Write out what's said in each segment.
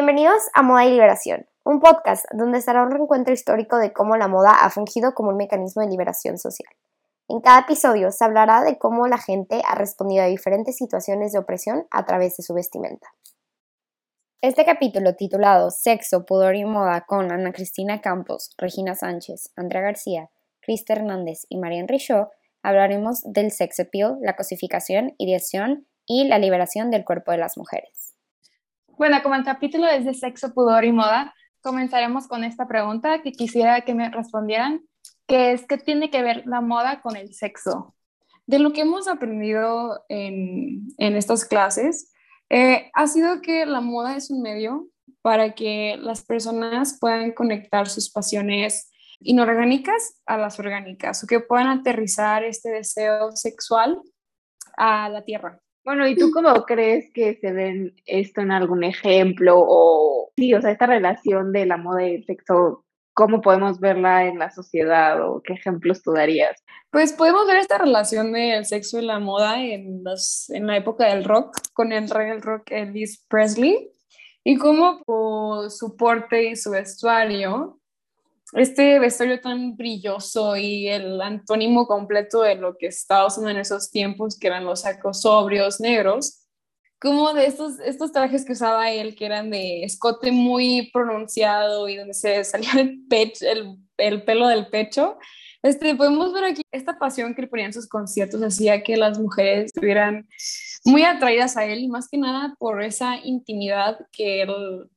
Bienvenidos a Moda y Liberación, un podcast donde estará un reencuentro histórico de cómo la moda ha fungido como un mecanismo de liberación social. En cada episodio se hablará de cómo la gente ha respondido a diferentes situaciones de opresión a través de su vestimenta. Este capítulo titulado Sexo, Pudor y Moda con Ana Cristina Campos, Regina Sánchez, Andrea García, Crista Hernández y Marian Richaud hablaremos del sex appeal, la cosificación, ideación y la liberación del cuerpo de las mujeres. Bueno, como el capítulo es de sexo, pudor y moda, comenzaremos con esta pregunta que quisiera que me respondieran, que es ¿qué tiene que ver la moda con el sexo? De lo que hemos aprendido en, en estas clases, eh, ha sido que la moda es un medio para que las personas puedan conectar sus pasiones inorgánicas a las orgánicas o que puedan aterrizar este deseo sexual a la tierra. Bueno, ¿y tú cómo crees que se ven esto en algún ejemplo o sí, o sea, esta relación de la moda y el sexo, cómo podemos verla en la sociedad o qué ejemplos tú darías? Pues podemos ver esta relación del sexo y la moda en, los, en la época del rock con el rey del rock Elvis Presley y cómo su porte y su vestuario este vestuario tan brilloso y el antónimo completo de lo que estaba usando en esos tiempos, que eran los sacos sobrios negros, como de estos, estos trajes que usaba él, que eran de escote muy pronunciado y donde se salía el, pecho, el, el pelo del pecho. Este, podemos ver aquí esta pasión que le ponía en sus conciertos hacía que las mujeres estuvieran muy atraídas a él y más que nada por esa intimidad que él,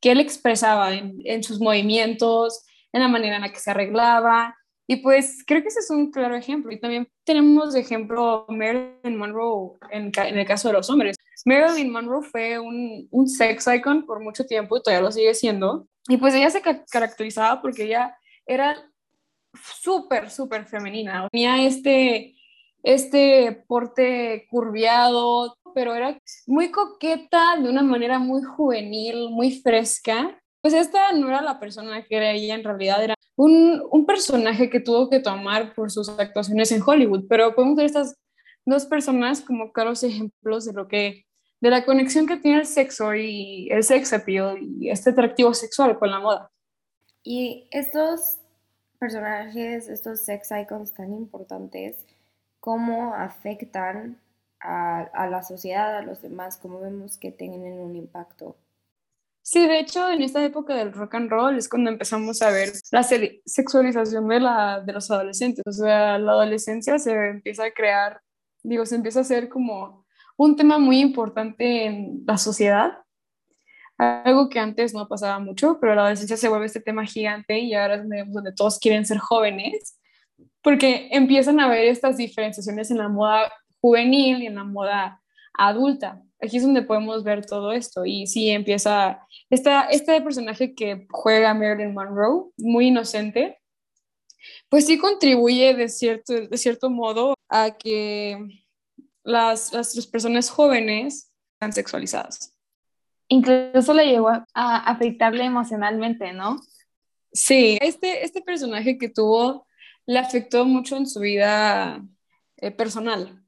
que él expresaba en, en sus movimientos, en la manera en la que se arreglaba. Y pues creo que ese es un claro ejemplo. Y también tenemos de ejemplo Marilyn Monroe en, el caso de los hombres. Marilyn Monroe fue un, un, sex icon por mucho tiempo y todavía lo sigue siendo. Y pues ella se caracterizaba porque ella era súper, súper femenina. Tenía este, este porte curviado, pero era muy coqueta de una manera muy juvenil, muy fresca pues esta no era la persona que era ella, en realidad era un, un, personaje que tuvo que tomar por sus actuaciones en Hollywood, pero podemos ver estas dos personas como claros ejemplos de lo que, de la conexión que tiene el sexo y el sex appeal y este atractivo sexual con la moda. Y estos personajes, estos sex icons tan importantes, ¿cómo afectan a, a la sociedad, a los demás? ¿Cómo vemos que tienen un impacto? Sí, de hecho, en esta época del rock and roll es cuando empezamos a ver la sexualización de, la, de los adolescentes. O sea, la adolescencia se empieza a crear, digo, se empieza a hacer como un tema muy importante en la sociedad. Algo que antes no pasaba mucho, pero la adolescencia se vuelve este tema gigante y ahora es donde todos quieren ser jóvenes, porque empiezan a ver estas diferenciaciones en la moda juvenil y en la moda adulta aquí es donde podemos ver todo esto. Y sí, empieza esta, este personaje que juega Marilyn Monroe, muy inocente, pues sí contribuye de cierto, de cierto modo a que las, las, personas jóvenes sean sexualizadas. Incluso le llegó a, afectarle emocionalmente, ¿no? Sí, este, este personaje que tuvo le afectó mucho en su vida eh, personal,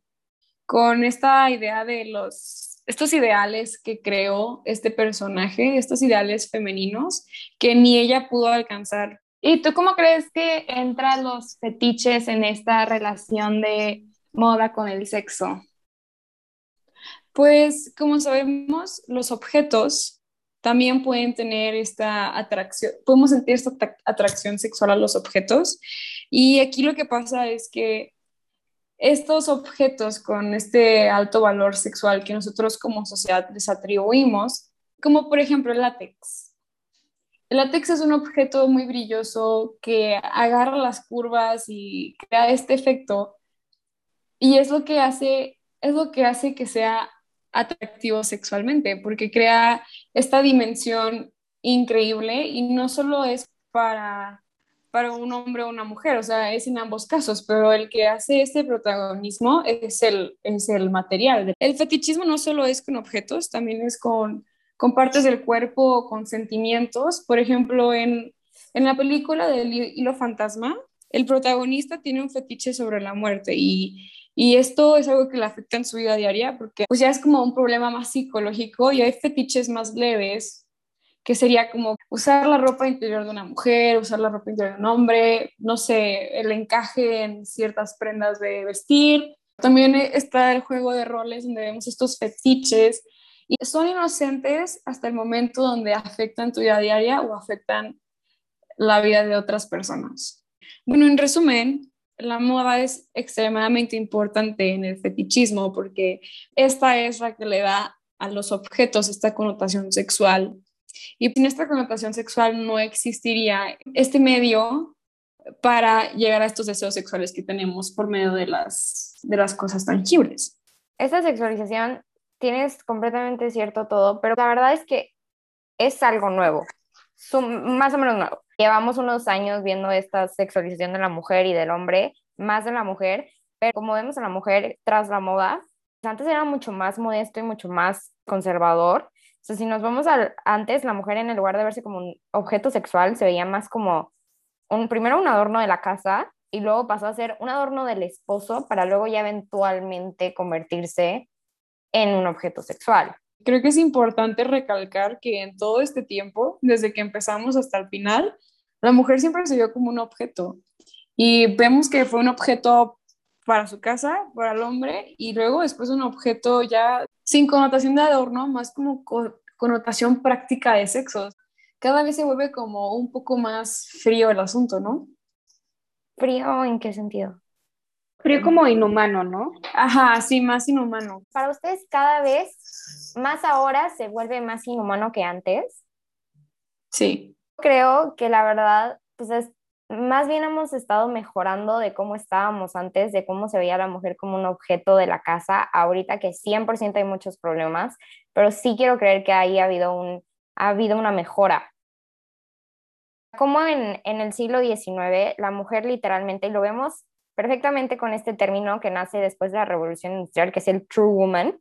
con esta idea de los estos ideales que creó este personaje, estos ideales femeninos que ni ella pudo alcanzar. ¿Y tú cómo crees que entran los fetiches en esta relación de moda con el sexo? Pues como sabemos, los objetos también pueden tener esta atracción, podemos sentir esta atracción sexual a los objetos. Y aquí lo que pasa es que estos objetos con este alto valor sexual que nosotros como sociedad les atribuimos, como por ejemplo el látex. El látex es un objeto muy brilloso que agarra las curvas y crea este efecto y es lo que hace es lo que hace que sea atractivo sexualmente porque crea esta dimensión increíble y no solo es para para un hombre o una mujer, o sea, es en ambos casos, pero el que hace este protagonismo es el, es el material. El fetichismo no solo es con objetos, también es con, con partes del cuerpo, con sentimientos. Por ejemplo, en, en la película del hilo fantasma, el protagonista tiene un fetiche sobre la muerte y, y esto es algo que le afecta en su vida diaria porque pues ya es como un problema más psicológico y hay fetiches más leves que sería como usar la ropa interior de una mujer, usar la ropa interior de un hombre, no sé, el encaje en ciertas prendas de vestir. También está el juego de roles donde vemos estos fetiches y son inocentes hasta el momento donde afectan tu vida diaria o afectan la vida de otras personas. Bueno, en resumen, la moda es extremadamente importante en el fetichismo porque esta es la que le da a los objetos esta connotación sexual. Y sin esta connotación sexual no existiría este medio para llegar a estos deseos sexuales que tenemos por medio de las, de las cosas tangibles. Esta sexualización, tienes completamente cierto todo, pero la verdad es que es algo nuevo, más o menos nuevo. Llevamos unos años viendo esta sexualización de la mujer y del hombre, más de la mujer, pero como vemos a la mujer tras la moda, antes era mucho más modesto y mucho más conservador. O si nos vamos al antes, la mujer en el lugar de verse como un objeto sexual, se veía más como un, primero un adorno de la casa y luego pasó a ser un adorno del esposo para luego ya eventualmente convertirse en un objeto sexual. Creo que es importante recalcar que en todo este tiempo, desde que empezamos hasta el final, la mujer siempre se vio como un objeto. Y vemos que fue un objeto para su casa, para el hombre, y luego después un objeto ya sin connotación de adorno, más como connotación práctica de sexos. Cada vez se vuelve como un poco más frío el asunto, ¿no? ¿Frío en qué sentido? Frío como inhumano, ¿no? Ajá, sí, más inhumano. Para ustedes cada vez más ahora se vuelve más inhumano que antes. Sí. Creo que la verdad, pues es más bien hemos estado mejorando de cómo estábamos antes, de cómo se veía la mujer como un objeto de la casa, ahorita que 100% hay muchos problemas, pero sí quiero creer que ahí ha habido, un, ha habido una mejora. Como en, en el siglo XIX, la mujer literalmente, y lo vemos perfectamente con este término que nace después de la revolución industrial, que es el true woman,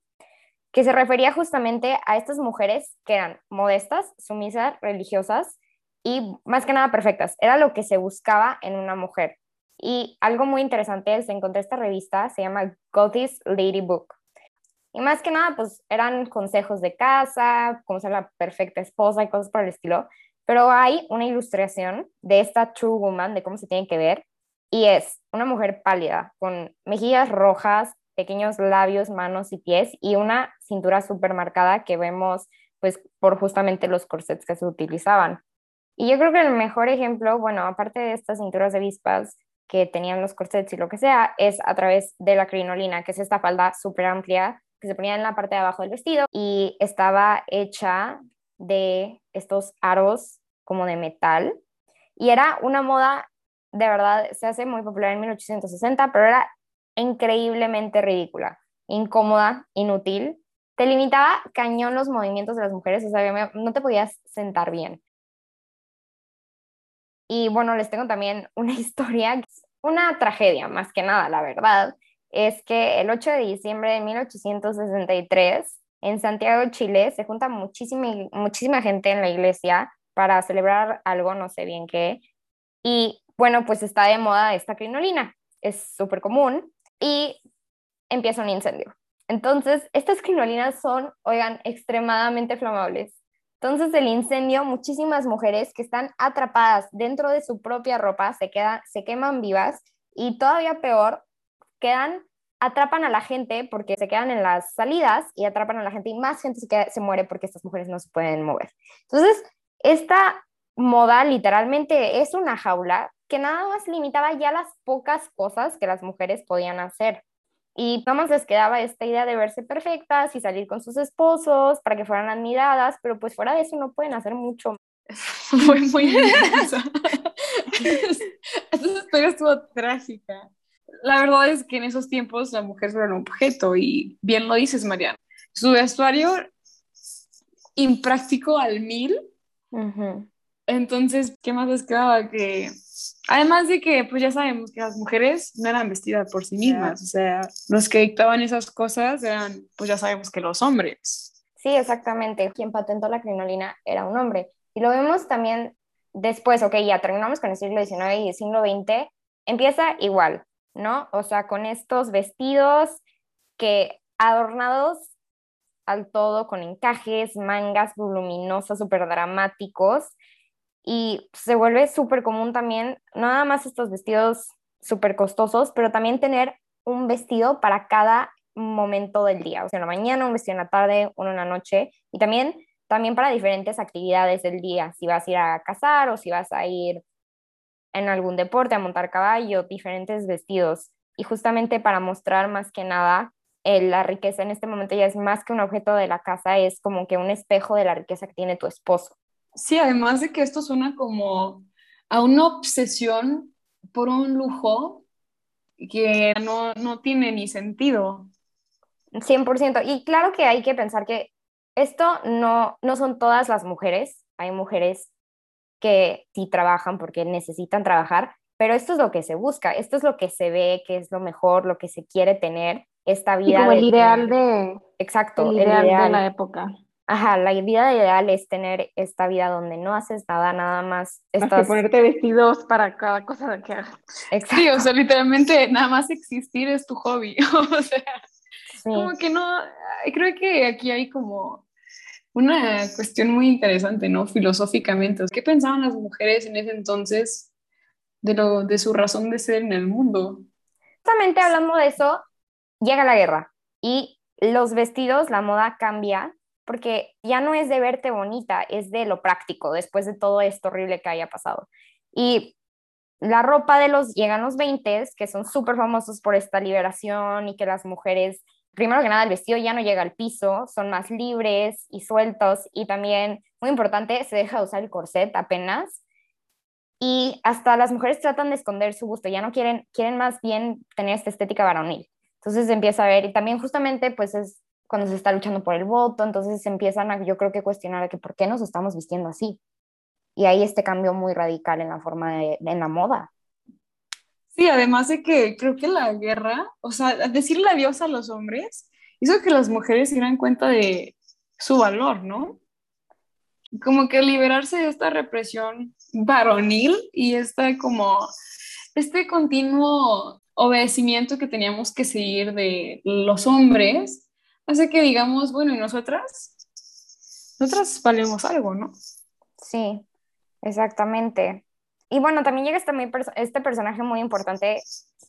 que se refería justamente a estas mujeres que eran modestas, sumisas, religiosas, y más que nada perfectas. Era lo que se buscaba en una mujer. Y algo muy interesante se encontré esta revista, se llama Gothis Lady Book. Y más que nada, pues eran consejos de casa, cómo ser la perfecta esposa y cosas por el estilo. Pero hay una ilustración de esta true woman, de cómo se tiene que ver. Y es una mujer pálida, con mejillas rojas, pequeños labios, manos y pies, y una cintura súper marcada que vemos pues por justamente los corsets que se utilizaban. Y yo creo que el mejor ejemplo, bueno, aparte de estas cinturas de vispas que tenían los corsets y lo que sea, es a través de la crinolina, que es esta falda súper amplia que se ponía en la parte de abajo del vestido y estaba hecha de estos aros como de metal. Y era una moda, de verdad, se hace muy popular en 1860, pero era increíblemente ridícula, incómoda, inútil. Te limitaba cañón los movimientos de las mujeres, o sea, no te podías sentar bien. Y bueno, les tengo también una historia, una tragedia más que nada, la verdad, es que el 8 de diciembre de 1863, en Santiago, Chile, se junta muchísima, muchísima gente en la iglesia para celebrar algo, no sé bien qué. Y bueno, pues está de moda esta crinolina, es súper común y empieza un incendio. Entonces, estas crinolinas son, oigan, extremadamente flamables. Entonces el incendio, muchísimas mujeres que están atrapadas dentro de su propia ropa se, quedan, se queman vivas y todavía peor, quedan, atrapan a la gente porque se quedan en las salidas y atrapan a la gente y más gente se, se muere porque estas mujeres no se pueden mover. Entonces, esta moda literalmente es una jaula que nada más limitaba ya las pocas cosas que las mujeres podían hacer. Y nada más les quedaba esta idea de verse perfectas y salir con sus esposos para que fueran admiradas, pero pues fuera de eso no pueden hacer mucho. Fue muy Esa historia estuvo trágica. La verdad es que en esos tiempos la mujer era un objeto y bien lo dices, Mariana. Su vestuario impráctico al mil. Entonces, ¿qué más les quedaba? Que Además de que, pues ya sabemos que las mujeres no eran vestidas por sí mismas, o sea, los que dictaban esas cosas eran, pues ya sabemos que los hombres. Sí, exactamente. Quien patentó la crinolina era un hombre. Y lo vemos también después, ok, ya terminamos con el siglo XIX y el siglo XX, empieza igual, ¿no? O sea, con estos vestidos que adornados al todo con encajes, mangas voluminosos, súper dramáticos. Y se vuelve súper común también, no nada más estos vestidos súper costosos, pero también tener un vestido para cada momento del día, o sea, en la mañana, un vestido en la tarde, uno en la noche, y también, también para diferentes actividades del día, si vas a ir a cazar o si vas a ir en algún deporte, a montar caballo, diferentes vestidos, y justamente para mostrar más que nada eh, la riqueza en este momento ya es más que un objeto de la casa, es como que un espejo de la riqueza que tiene tu esposo. Sí, además de que esto suena como a una obsesión por un lujo que no, no tiene ni sentido. 100%. Y claro que hay que pensar que esto no, no son todas las mujeres. Hay mujeres que sí trabajan porque necesitan trabajar, pero esto es lo que se busca, esto es lo que se ve, que es lo mejor, lo que se quiere tener, esta vida. como el ideal de... Exacto, el ideal, de la época. Ajá, la vida ideal es tener esta vida donde no haces nada, nada más. Estás... que ponerte vestidos para cada cosa que hagas. Exacto. Sí, o sea, literalmente nada más existir es tu hobby. o sea, como que no, creo que aquí hay como una cuestión muy interesante, ¿no? Filosóficamente. ¿Qué pensaban las mujeres en ese entonces de, lo, de su razón de ser en el mundo? Justamente hablando de eso, llega la guerra y los vestidos, la moda cambia porque ya no es de verte bonita, es de lo práctico, después de todo esto horrible que haya pasado. Y la ropa de los, llegan los 20, que son súper famosos por esta liberación y que las mujeres, primero que nada, el vestido ya no llega al piso, son más libres y sueltos y también, muy importante, se deja de usar el corset apenas. Y hasta las mujeres tratan de esconder su gusto, ya no quieren, quieren más bien tener esta estética varonil. Entonces empieza a ver, y también justamente pues es cuando se está luchando por el voto, entonces se empiezan a, yo creo que cuestionar que por qué nos estamos vistiendo así. Y hay este cambio muy radical en la forma de, en la moda. Sí, además de que creo que la guerra, o sea, decirle adiós a los hombres, hizo que las mujeres se dieran cuenta de su valor, ¿no? Como que liberarse de esta represión varonil y esta como, este continuo obedecimiento que teníamos que seguir de los hombres hace que digamos, bueno, ¿y nosotras? Nosotras valemos algo, ¿no? Sí, exactamente. Y bueno, también llega este, este personaje muy importante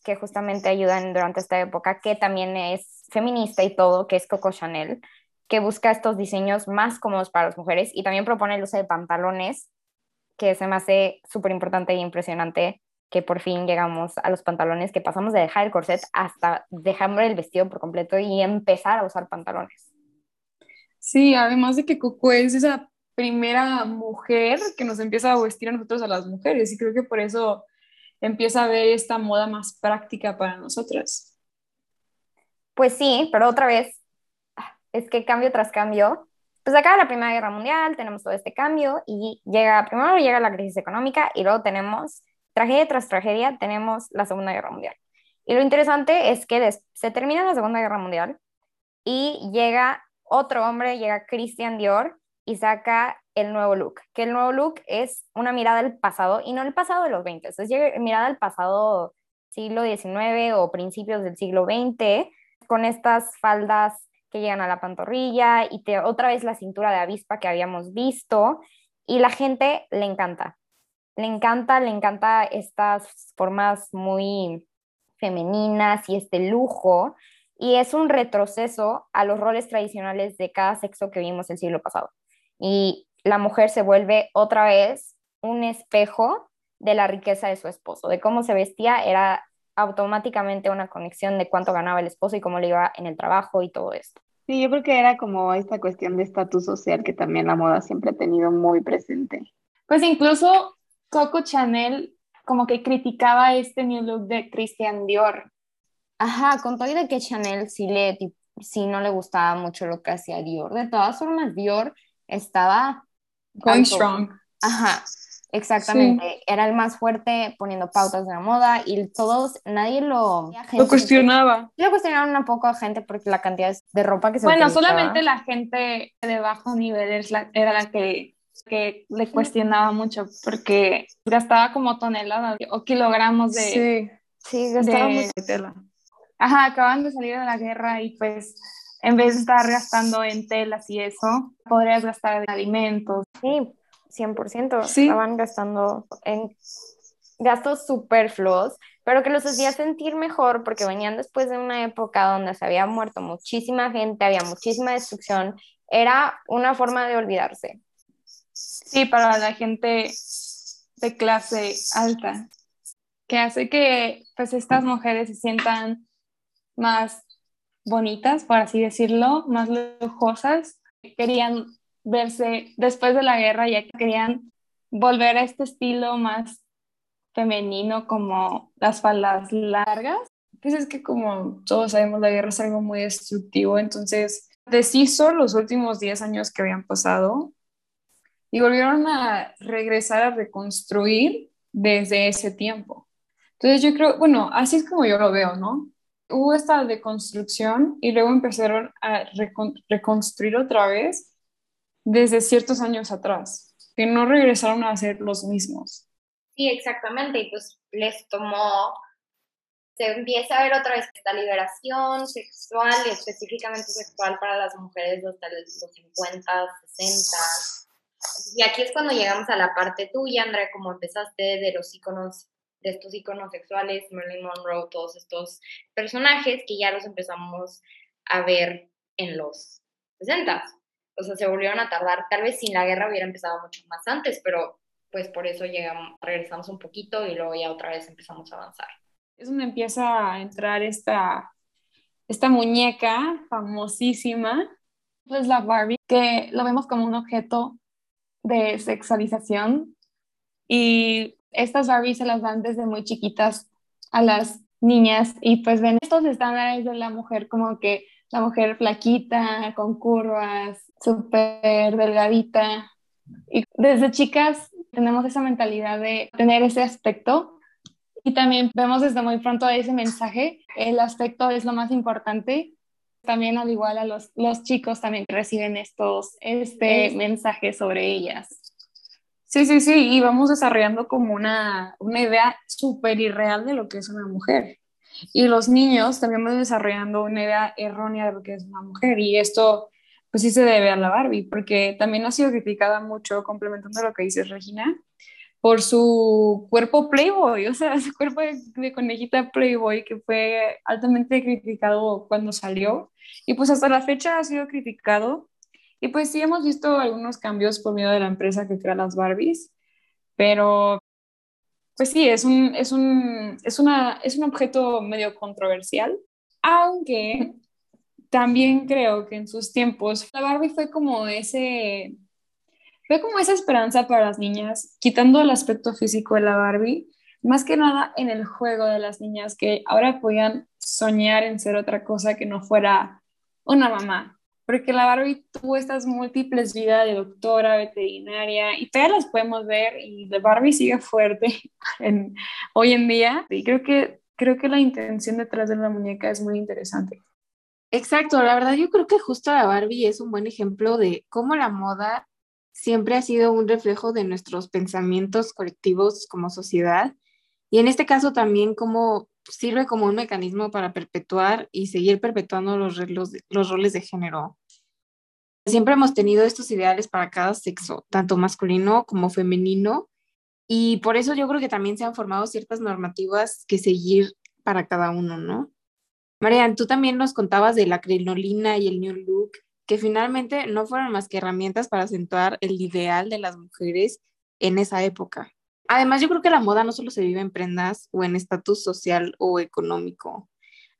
que justamente ayuda durante esta época, que también es feminista y todo, que es Coco Chanel, que busca estos diseños más cómodos para las mujeres y también propone el uso de pantalones, que se me hace súper importante e impresionante que por fin llegamos a los pantalones, que pasamos de dejar el corset hasta dejar el vestido por completo y empezar a usar pantalones. Sí, además de que Coco es esa primera mujer que nos empieza a vestir a nosotros a las mujeres y creo que por eso empieza a ver esta moda más práctica para nosotras. Pues sí, pero otra vez, es que cambio tras cambio, pues acaba la Primera Guerra Mundial, tenemos todo este cambio y llega, primero llega la crisis económica y luego tenemos tragedia tras tragedia tenemos la Segunda Guerra Mundial. Y lo interesante es que se termina la Segunda Guerra Mundial y llega otro hombre, llega Christian Dior y saca el nuevo look, que el nuevo look es una mirada al pasado y no el pasado de los 20, es mirada al pasado siglo XIX o principios del siglo XX, con estas faldas que llegan a la pantorrilla y te, otra vez la cintura de avispa que habíamos visto y la gente le encanta le encanta, le encanta estas formas muy femeninas y este lujo, y es un retroceso a los roles tradicionales de cada sexo que vimos el siglo pasado. Y la mujer se vuelve otra vez un espejo de la riqueza de su esposo, de cómo se vestía, era automáticamente una conexión de cuánto ganaba el esposo y cómo le iba en el trabajo y todo esto. Sí, yo creo que era como esta cuestión de estatus social que también la moda siempre ha tenido muy presente. Pues incluso Coco Chanel como que criticaba este new look de Christian Dior. Ajá, con todo de que Chanel sí, le, sí no le gustaba mucho lo que hacía Dior. De todas formas, Dior estaba... Going strong. Ajá, exactamente. Era el más fuerte poniendo pautas de la moda y todos, nadie lo... Lo cuestionaba. Lo cuestionaban un poco a gente porque la cantidad de ropa que se Bueno, solamente la gente de bajo nivel era la que que le cuestionaba mucho porque gastaba como toneladas o kilogramos de... Sí, sí gastaba mucho. Ajá, acaban de salir de la guerra y pues en vez de estar gastando en telas y eso, podrías gastar en alimentos. Sí, 100%. Estaban gastando en gastos superfluos, pero que los hacía sentir mejor porque venían después de una época donde se había muerto muchísima gente, había muchísima destrucción. Era una forma de olvidarse. Sí, para la gente de clase alta, que hace que pues estas mujeres se sientan más bonitas, por así decirlo, más lujosas. Querían verse después de la guerra, ya que querían volver a este estilo más femenino como las faldas largas. Pues es que como todos sabemos, la guerra es algo muy destructivo, entonces deshizo los últimos 10 años que habían pasado y volvieron a regresar a reconstruir desde ese tiempo. Entonces yo creo, bueno, así es como yo lo veo, ¿no? Hubo esta deconstrucción y luego empezaron a reconstruir otra vez desde ciertos años atrás, que no regresaron a ser los mismos. Sí, exactamente, y pues les tomó, se empieza a ver otra vez esta liberación sexual y específicamente sexual para las mujeres hasta los 50, 60. Y aquí es cuando llegamos a la parte tuya, Andrea, como empezaste de los iconos, de estos iconos sexuales, Marilyn Monroe, todos estos personajes que ya los empezamos a ver en los 60 o sea, se volvieron a tardar. Tal vez sin la guerra hubiera empezado mucho más antes, pero pues por eso llegamos, regresamos un poquito y luego ya otra vez empezamos a avanzar. Es donde empieza a entrar esta, esta muñeca famosísima, pues la Barbie, que lo vemos como un objeto de sexualización y estas Barbies se las dan desde muy chiquitas a las niñas y pues ven estos estándares de la mujer como que la mujer flaquita, con curvas, súper delgadita. Y desde chicas tenemos esa mentalidad de tener ese aspecto y también vemos desde muy pronto ese mensaje, el aspecto es lo más importante. También al igual a los, los chicos también reciben estos, este mensaje sobre ellas. Sí, sí, sí, y vamos desarrollando como una, una idea súper irreal de lo que es una mujer. Y los niños también van desarrollando una idea errónea de lo que es una mujer. Y esto, pues sí se debe a la Barbie, porque también ha sido criticada mucho, complementando lo que dices, Regina, por su cuerpo Playboy, o sea, su cuerpo de, conejita Playboy, que fue altamente criticado cuando salió. Y pues hasta la fecha ha sido criticado. Y pues sí hemos visto algunos cambios por medio de la empresa que crea las Barbies, pero pues sí, es un, es un, es una, es un objeto medio controversial, aunque también creo que en sus tiempos la Barbie fue como ese, fue como esa esperanza para las niñas, quitando el aspecto físico de la Barbie, más que nada en el juego de las niñas que ahora podían soñar en ser otra cosa que no fuera una mamá, porque la Barbie tuvo estas múltiples vidas de doctora, veterinaria, y todas las podemos ver, y la Barbie sigue fuerte hoy en día, y creo que, creo que la intención detrás de la muñeca es muy interesante. Exacto, la verdad yo creo que justo la Barbie es un buen ejemplo de cómo la moda siempre ha sido un reflejo de nuestros pensamientos colectivos como sociedad, y en este caso también cómo sirve como un mecanismo para perpetuar y seguir perpetuando los, los roles de género. Siempre hemos tenido estos ideales para cada sexo, tanto masculino como femenino, y por eso yo creo que también se han formado ciertas normativas que seguir para cada uno, ¿no? Marian, tú también nos contabas de la crinolina y el new look, que finalmente no fueron más que herramientas para acentuar el ideal de las mujeres en esa época. Además, yo creo que la moda no solo se vive en prendas o en estatus social o económico.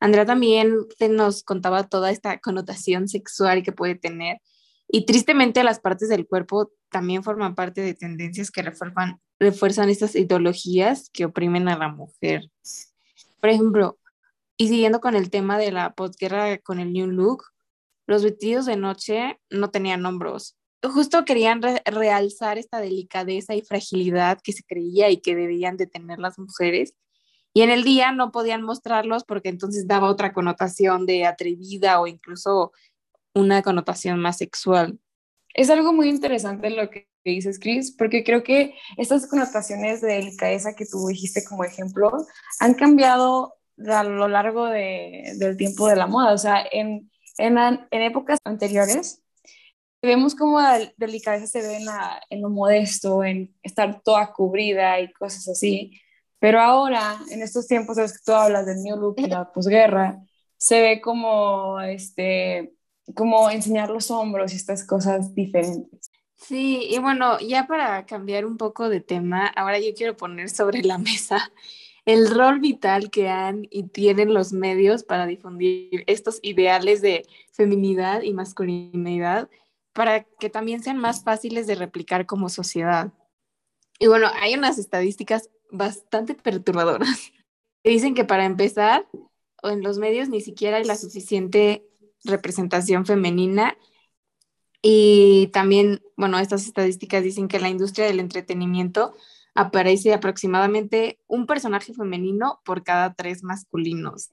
Andrea también nos contaba toda esta connotación sexual que puede tener. Y tristemente las partes del cuerpo también forman parte de tendencias que refuerzan, refuerzan estas ideologías que oprimen a la mujer. Por ejemplo, y siguiendo con el tema de la posguerra con el New Look, los vestidos de noche no tenían hombros, justo querían realzar esta delicadeza y fragilidad que se creía y que debían de tener las mujeres. Y en el día no podían mostrarlos porque entonces daba otra connotación de atrevida o incluso una connotación más sexual. Es algo muy interesante lo que dices, Chris, porque creo que estas connotaciones de delicadeza que tú dijiste como ejemplo han cambiado a lo largo de, del tiempo de la moda. O sea, en, en, en épocas anteriores, vemos como la delicadeza se ve en, en, lo modesto, en estar toda cubrida y cosas así. Pero ahora, en estos tiempos, sabes que tú hablas del New Look y la posguerra, se ve como, este, como enseñar los hombros y estas cosas diferentes. Sí, y bueno, ya para cambiar un poco de tema, ahora yo quiero poner sobre la mesa el rol vital que han y tienen los medios para difundir estos ideales de feminidad y masculinidad para que también sean más fáciles de replicar como sociedad. Y bueno, hay unas estadísticas bastante perturbadoras. Dicen que para empezar, en los medios ni siquiera hay la suficiente representación femenina y también, bueno, estas estadísticas dicen que la industria del entretenimiento aparece aproximadamente un personaje femenino por cada tres masculinos.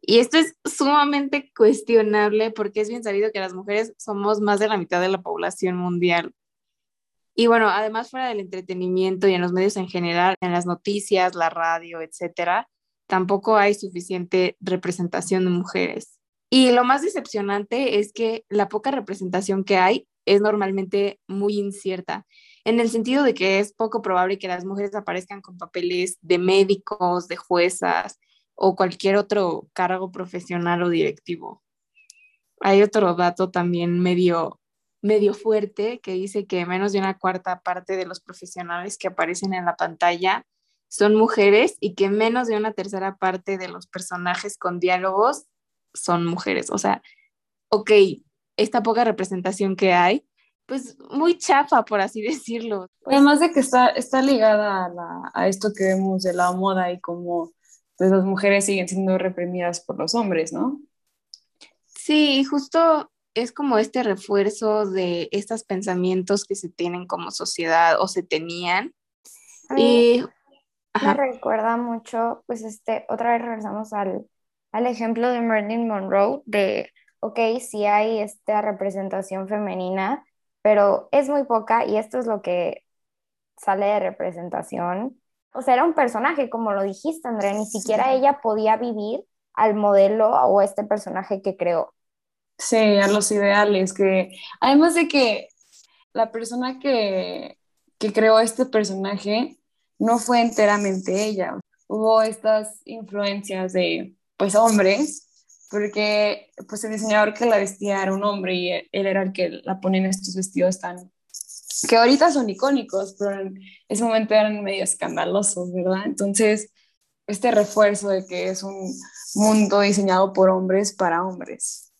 Y esto es sumamente cuestionable porque es bien sabido que las mujeres somos más de la mitad de la población mundial. Y bueno, además fuera del entretenimiento y en los medios en general, en las noticias, la radio, etcétera, tampoco hay suficiente representación de mujeres. Y lo más decepcionante es que la poca representación que hay es normalmente muy incierta, en el sentido de que es poco probable que las mujeres aparezcan con papeles de médicos, de juezas, o cualquier otro cargo profesional o directivo. Hay otro dato también medio, medio fuerte que dice que menos de una cuarta parte de los profesionales que aparecen en la pantalla son mujeres y que menos de una tercera parte de los personajes con diálogos son mujeres. O sea, ok, esta poca representación que hay, pues muy chafa, por así decirlo. Además de que está, está ligada a, a esto que vemos de la moda y como pues las mujeres siguen siendo reprimidas por los hombres, ¿no? Sí, justo es como este refuerzo de estos pensamientos que se tienen como sociedad o se tenían. Y me recuerda mucho, pues este, otra vez regresamos al, al ejemplo de Marilyn Monroe, de, ok, sí hay esta representación femenina, pero es muy poca y esto es lo que sale de representación o sea, era un personaje, como lo dijiste, Andrea, ni siquiera ella podía vivir al modelo o este personaje que creó. Sí, a los ideales, que además de que la persona que, que creó este personaje no fue enteramente ella. Hubo estas influencias de, pues, hombres, porque pues el diseñador que la vestía era un hombre y él, era el que la ponía en estos vestidos tan que ahorita son icónicos, pero en ese momento eran medio escandalosos, ¿verdad? Entonces, este refuerzo de que es un mundo diseñado por hombres para hombres.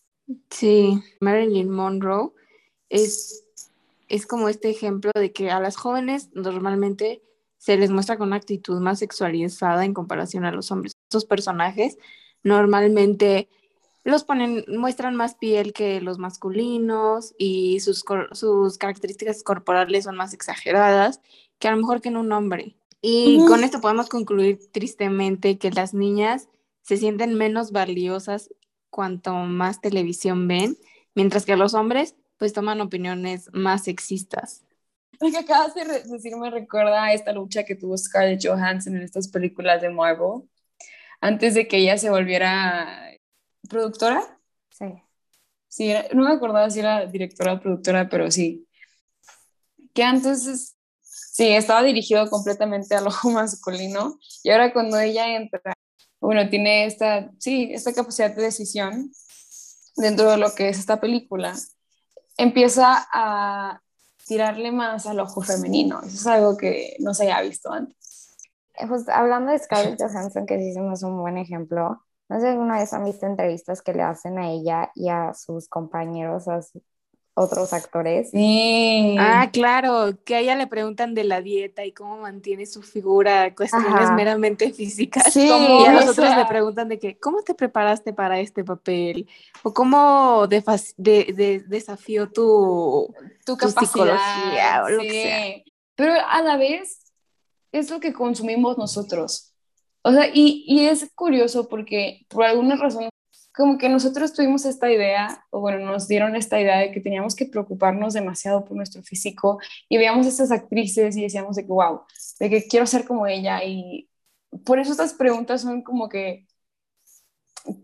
Sí, Marilyn Monroe es, es como este ejemplo de que a las jóvenes normalmente se les muestra con una actitud más sexualizada en comparación a los hombres. Estos personajes normalmente los ponen, muestran más piel que los masculinos y sus, sus características corporales son más exageradas que a lo mejor que en un hombre. Y con esto podemos concluir tristemente que las niñas se sienten menos valiosas cuanto más televisión ven, mientras que los hombres pues toman opiniones más sexistas. Lo que acabas de decir me recuerda a esta lucha que tuvo Scarlett Johansson en estas películas de Marvel, antes de que ella se volviera productora. Sí. Sí, no me acordaba si era directora o productora, pero sí. Que antes, sí, estaba dirigido completamente al ojo masculino y ahora cuando ella entra, bueno, tiene esta, sí, esta capacidad de decisión dentro de lo que es esta película, empieza a tirarle más al ojo femenino. Eso es algo que no se había visto antes. Pues, hablando de Scarlett Johansson, que sí es un buen ejemplo, no sé si alguna vez han visto entrevistas que le hacen a ella y a sus compañeros, a otros actores. Sí. Ah, claro, que a ella le preguntan de la dieta y cómo mantiene su figura, cuestiones meramente físicas. Sí, y a nosotros le preguntan de que, ¿cómo te preparaste para este papel? O cómo de, desafió tu, tu, capacidad, o lo que sea. Pero a la vez es lo que consumimos nosotros. O sea, y, y es curioso porque por alguna razón, como que nosotros tuvimos esta idea, o bueno, nos dieron esta idea de que teníamos que preocuparnos demasiado por nuestro físico y veíamos a estas actrices y decíamos de que, wow, de que quiero ser como ella y por eso estas preguntas son como que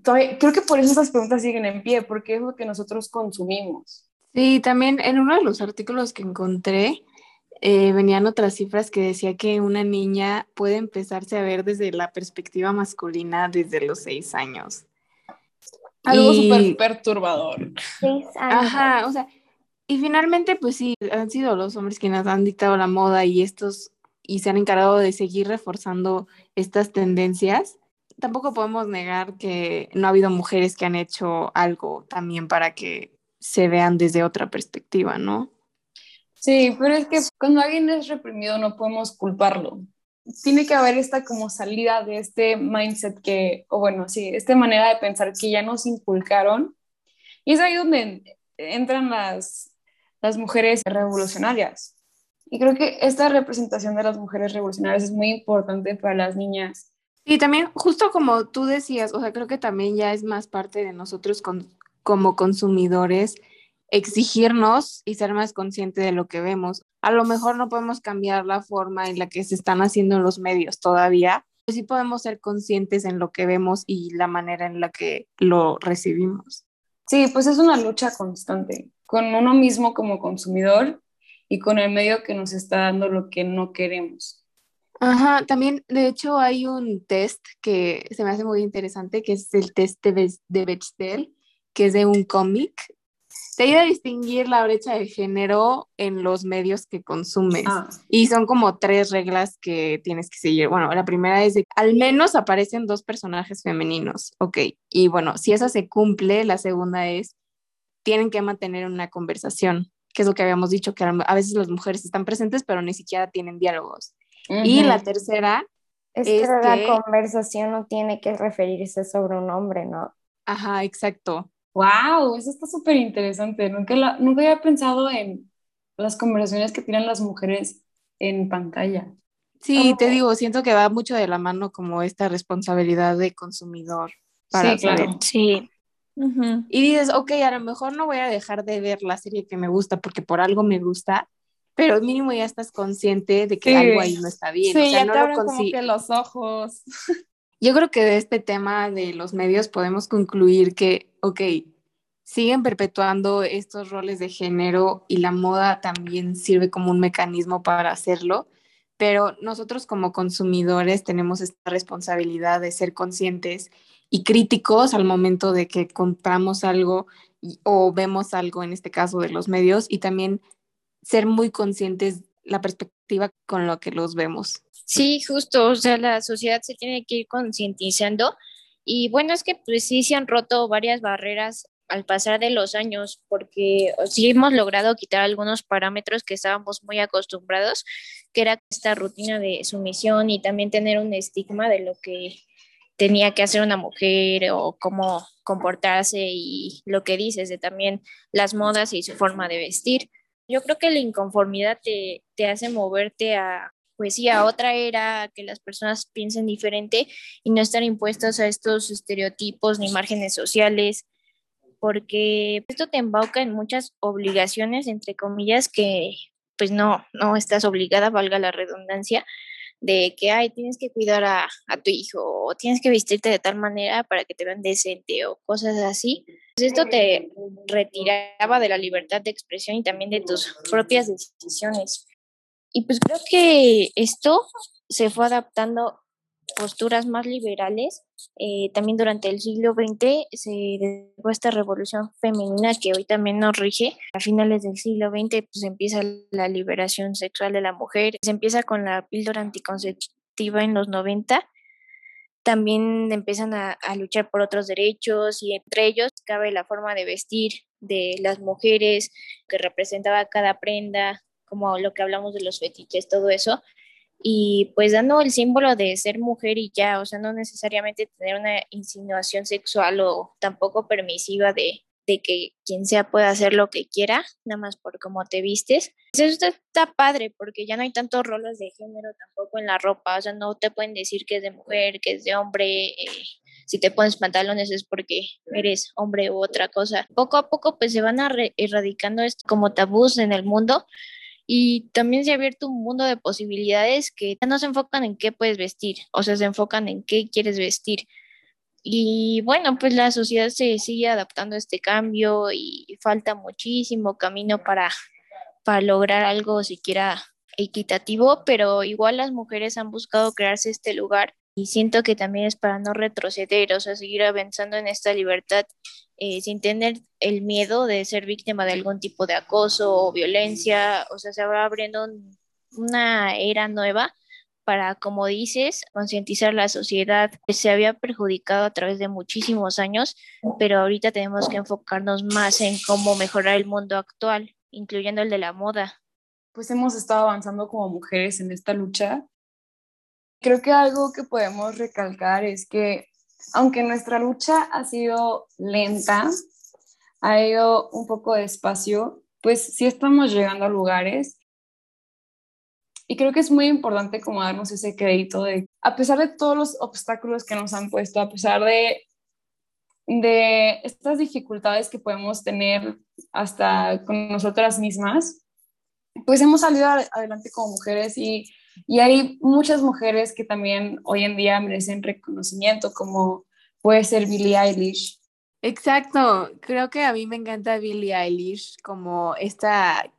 creo que por eso esas preguntas siguen en pie, porque es lo que nosotros consumimos. Sí, también en uno de los artículos que encontré eh, venían otras cifras que decía que una niña puede empezarse a ver desde la perspectiva masculina desde los seis años. Algo súper perturbador. Seis años. Ajá, o sea, y finalmente, pues sí, han sido los hombres quienes han dictado la moda y estos y se han encargado de seguir reforzando estas tendencias. Tampoco podemos negar que no ha habido mujeres que han hecho algo también para que se vean desde otra perspectiva, ¿no? Sí, pero es que cuando alguien es reprimido no podemos culparlo. Tiene que haber esta como salida de este mindset que, o bueno, sí, esta manera de pensar que ya nos inculcaron. Y es ahí donde entran las, las mujeres revolucionarias. Y creo que esta representación de las mujeres revolucionarias es muy importante para las niñas. Y también, justo como tú decías, o sea, creo que también ya es más parte de nosotros como consumidores exigirnos y ser más conscientes de lo que vemos. A lo mejor no podemos cambiar la forma en la que se están haciendo los medios todavía, pero sí podemos ser conscientes en lo que vemos y la manera en la que lo recibimos. Sí, pues es una lucha constante con uno mismo como consumidor y con el medio que nos está dando lo que no queremos. Ajá, también de hecho hay un test que se me hace muy interesante, que es el test de, de Bechdel, que es de un cómic. Te ayuda a distinguir la brecha de género en los medios que consumes. Ah. Y son como tres reglas que tienes que seguir. Bueno, la primera es de al menos aparecen dos personajes femeninos. Ok. Y bueno, si esa se cumple, la segunda es tienen que mantener una conversación, que es lo que habíamos dicho, que a veces las mujeres están presentes, pero ni siquiera tienen diálogos. Y la tercera es, que la conversación no tiene que referirse sobre un hombre, ¿no? Ajá, exacto. ¡Wow! Eso está súper interesante. Nunca, nunca había pensado en las conversaciones que tienen las mujeres en pantalla. Sí, te digo, siento que va mucho de la mano como esta responsabilidad de consumidor. Para sí, claro. Sí. Y dices, ok, a lo mejor no voy a dejar de ver la serie que me gusta porque por algo me gusta, pero mínimo ya estás consciente de que algo ahí no está bien. Sí, ya no te abren como que los ojos. Yo creo que de este tema de los medios podemos concluir que, ok, siguen perpetuando estos roles de género y la moda también sirve como un mecanismo para hacerlo, pero nosotros como consumidores tenemos esta responsabilidad de ser conscientes y críticos al momento de que compramos algo o vemos algo, en este caso de los medios, y también ser muy conscientes la perspectiva con lo que los vemos. Sí, justo, o sea, la sociedad se tiene que ir concientizando y bueno, es que pues sí se han roto varias barreras al pasar de los años, porque sí hemos logrado quitar algunos parámetros que estábamos muy acostumbrados, que era esta rutina de sumisión y también tener un estigma de lo que tenía que hacer una mujer o cómo comportarse y lo que dices de también las modas y su forma de vestir. Yo creo que la inconformidad te, te hace moverte a, pues sí, a otra era, que las personas piensen diferente y no estar impuestas a estos estereotipos ni márgenes sociales, porque esto te embauca en muchas obligaciones, entre comillas, que pues no, no estás obligada, valga la redundancia, de que, ay, tienes que cuidar a, tu hijo o tienes que vestirte de tal manera para que te vean decente o cosas así. Pues esto te retiraba de la libertad de expresión y también de tus propias decisiones. Y pues creo que esto se fue adaptando posturas más liberales. Eh, también durante el siglo XX se dio esta revolución femenina que hoy también nos rige. A finales del siglo XX pues empieza la liberación sexual de la mujer. Se empieza con la píldora anticonceptiva en los 90. También empiezan a luchar por otros derechos y entre ellos cabe la forma de vestir de las mujeres que representaba cada prenda, como lo que hablamos de los fetiches, todo eso y pues dando el símbolo de ser mujer y ya, o sea, no necesariamente tener una insinuación sexual o tampoco permisiva de, de que quien sea pueda hacer lo que quiera, nada más por cómo te vistes. Eso está padre porque ya no hay tantos roles de género tampoco en la ropa, o sea, no te pueden decir que es de mujer, que es de hombre, eh, si te pones pantalones es porque eres hombre u otra cosa. Poco a poco pues se van erradicando esto como tabús en el mundo y también se ha abierto un mundo de posibilidades que no se enfocan en qué puedes vestir, o sea, se enfocan en qué quieres vestir. Y bueno, pues la sociedad se sigue adaptando a este cambio y falta muchísimo camino para, para lograr algo siquiera equitativo, pero igual las mujeres han buscado crearse este lugar y siento que también es para no retroceder, o sea, seguir avanzando en esta libertad eh, sin tener el miedo de ser víctima de algún tipo de acoso o violencia, o sea, se va abriendo una era nueva para, como dices, concientizar la sociedad que se había perjudicado a través de muchísimos años, pero ahorita tenemos que enfocarnos más en cómo mejorar el mundo actual, incluyendo el de la moda. Pues hemos estado avanzando como mujeres en esta lucha Creo que algo que podemos recalcar es que aunque nuestra lucha ha sido lenta, ha ido un poco despacio, pues sí estamos llegando a lugares. Y creo que es muy importante como darnos ese crédito de, a pesar de todos los obstáculos que nos han puesto, a pesar de, de estas dificultades que podemos tener hasta con nosotras mismas, pues hemos salido adelante como mujeres y y hay muchas mujeres que también hoy en día merecen reconocimiento, como puede ser Billie Eilish. Exacto, creo que a mí me encanta Billie Eilish como este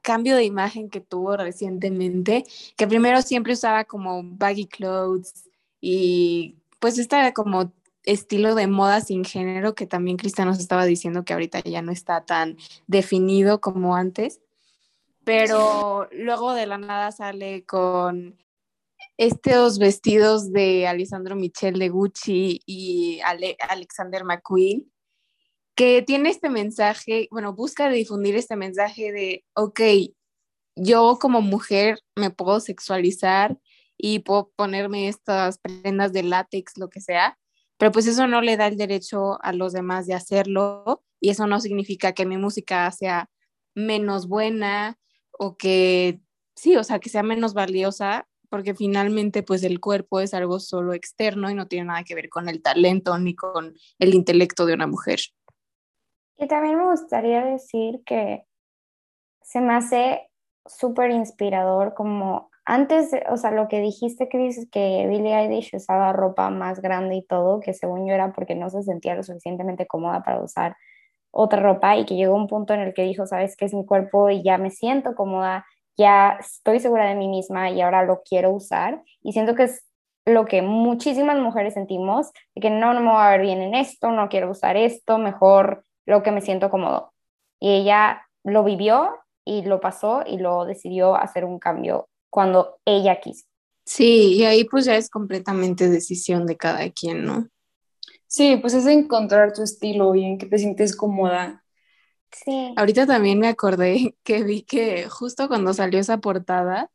cambio de imagen que tuvo recientemente, que primero siempre usaba como baggy clothes y pues este como estilo de moda sin género que también Cristian nos estaba diciendo que ahorita ya no está tan definido como antes, pero luego de la nada sale con estos vestidos de Alessandro Michel de Gucci y Alexander McQueen, que tiene este mensaje, bueno, busca difundir este mensaje de, ok, yo como mujer me puedo sexualizar y puedo ponerme estas prendas de látex, lo que sea, pero pues eso no le da el derecho a los demás de hacerlo y eso no significa que mi música sea menos buena o que, sí, o sea, que sea menos valiosa porque finalmente pues el cuerpo es algo solo externo y no tiene nada que ver con el talento ni con el intelecto de una mujer. Y también me gustaría decir que se me hace súper inspirador como antes, o sea, lo que dijiste, que dices que Billie Eilish usaba ropa más grande y todo, que según yo era porque no se sentía lo suficientemente cómoda para usar otra ropa y que llegó un punto en el que dijo, sabes que es mi cuerpo y ya me siento cómoda ya estoy segura de mí misma y ahora lo quiero usar. Y siento que es lo que muchísimas mujeres sentimos, de que no, no me voy a ver bien en esto, no quiero usar esto, mejor lo que me siento cómodo. Y ella lo vivió y lo pasó y lo decidió hacer un cambio cuando ella quiso. Sí, y ahí pues ya es completamente decisión de cada quien, ¿no? Sí, pues es encontrar tu estilo y en que te sientes cómoda Sí. Ahorita también me acordé que vi que justo cuando salió esa portada,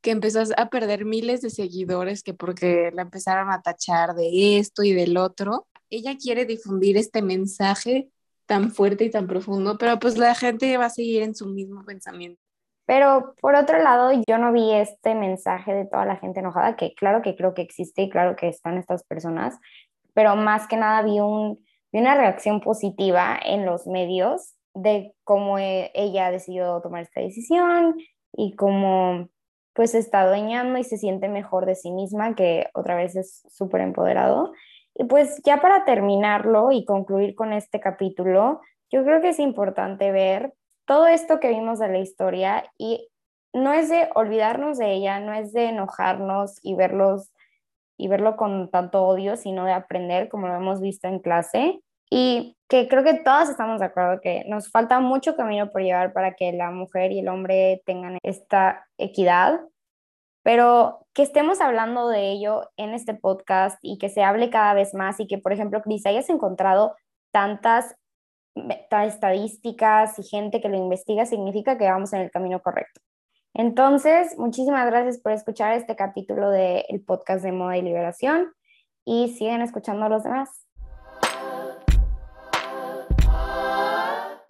que empezó a perder miles de seguidores, que porque la empezaron a tachar de esto y del otro. Ella quiere difundir este mensaje tan fuerte y tan profundo, pero pues la gente va a seguir en su mismo pensamiento. Pero por otro lado, yo no vi este mensaje de toda la gente enojada, que claro que creo que existe y claro que están estas personas, pero más que nada vi un, una reacción positiva en los medios de cómo e, ella ha decidido tomar esta decisión y cómo pues está adueñando y se siente mejor de sí misma, que otra vez es súper empoderado. Y pues ya para terminarlo y concluir con este capítulo, yo creo que es importante ver todo esto que vimos de la historia y no es de olvidarnos de ella, no es de enojarnos y verlos y verlo con tanto odio, sino de aprender como lo hemos visto en clase y que creo que todas estamos de acuerdo que nos falta mucho camino por llevar para que la mujer y el hombre tengan esta equidad, pero que estemos hablando de ello en este podcast y que se hable cada vez más y que, por ejemplo, Cris, hayas encontrado tantas estadísticas y gente que lo investiga, significa que vamos en el camino correcto. Entonces, muchísimas gracias por escuchar este capítulo del podcast de Moda y Liberación y siguen escuchando a los demás.